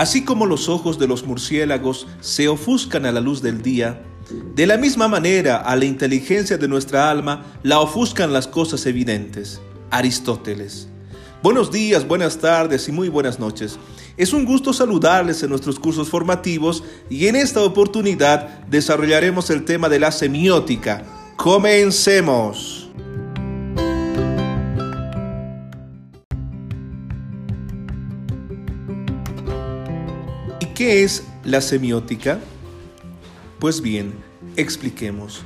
Así como los ojos de los murciélagos se ofuscan a la luz del día, de la misma manera a la inteligencia de nuestra alma la ofuscan las cosas evidentes. Aristóteles. Buenos días, buenas tardes y muy buenas noches. Es un gusto saludarles en nuestros cursos formativos y en esta oportunidad desarrollaremos el tema de la semiótica. Comencemos. ¿Qué es la semiótica? Pues bien, expliquemos.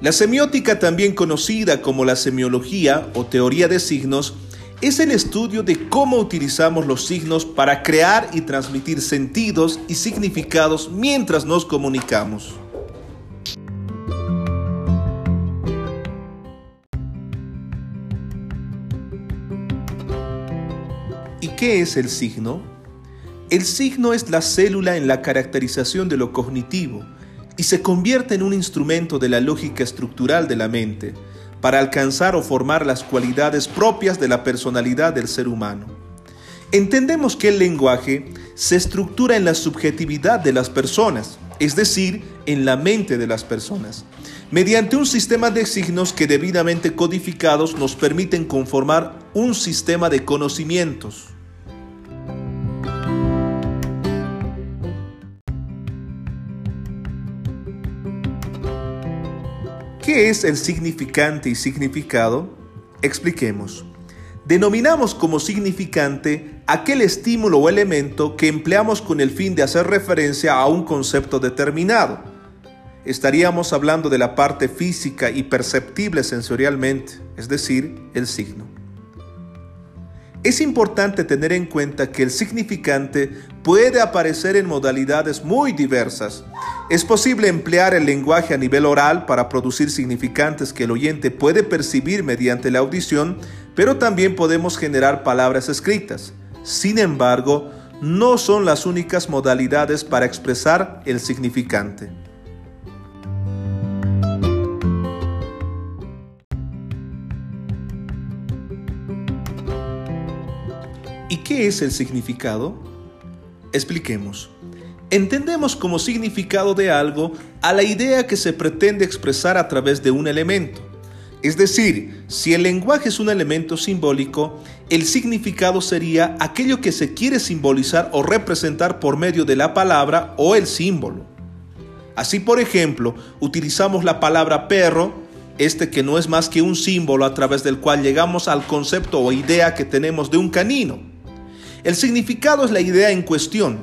La semiótica, también conocida como la semiología o teoría de signos, es el estudio de cómo utilizamos los signos para crear y transmitir sentidos y significados mientras nos comunicamos. ¿Y qué es el signo? El signo es la célula en la caracterización de lo cognitivo y se convierte en un instrumento de la lógica estructural de la mente para alcanzar o formar las cualidades propias de la personalidad del ser humano. Entendemos que el lenguaje se estructura en la subjetividad de las personas, es decir, en la mente de las personas, mediante un sistema de signos que debidamente codificados nos permiten conformar un sistema de conocimientos. ¿Qué es el significante y significado? Expliquemos. Denominamos como significante aquel estímulo o elemento que empleamos con el fin de hacer referencia a un concepto determinado. Estaríamos hablando de la parte física y perceptible sensorialmente, es decir, el signo. Es importante tener en cuenta que el significante puede aparecer en modalidades muy diversas. Es posible emplear el lenguaje a nivel oral para producir significantes que el oyente puede percibir mediante la audición, pero también podemos generar palabras escritas. Sin embargo, no son las únicas modalidades para expresar el significante. ¿Y qué es el significado? Expliquemos. Entendemos como significado de algo a la idea que se pretende expresar a través de un elemento. Es decir, si el lenguaje es un elemento simbólico, el significado sería aquello que se quiere simbolizar o representar por medio de la palabra o el símbolo. Así, por ejemplo, utilizamos la palabra perro, este que no es más que un símbolo a través del cual llegamos al concepto o idea que tenemos de un canino. El significado es la idea en cuestión,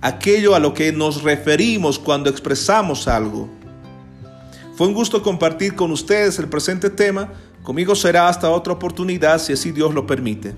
aquello a lo que nos referimos cuando expresamos algo. Fue un gusto compartir con ustedes el presente tema. Conmigo será hasta otra oportunidad si así Dios lo permite.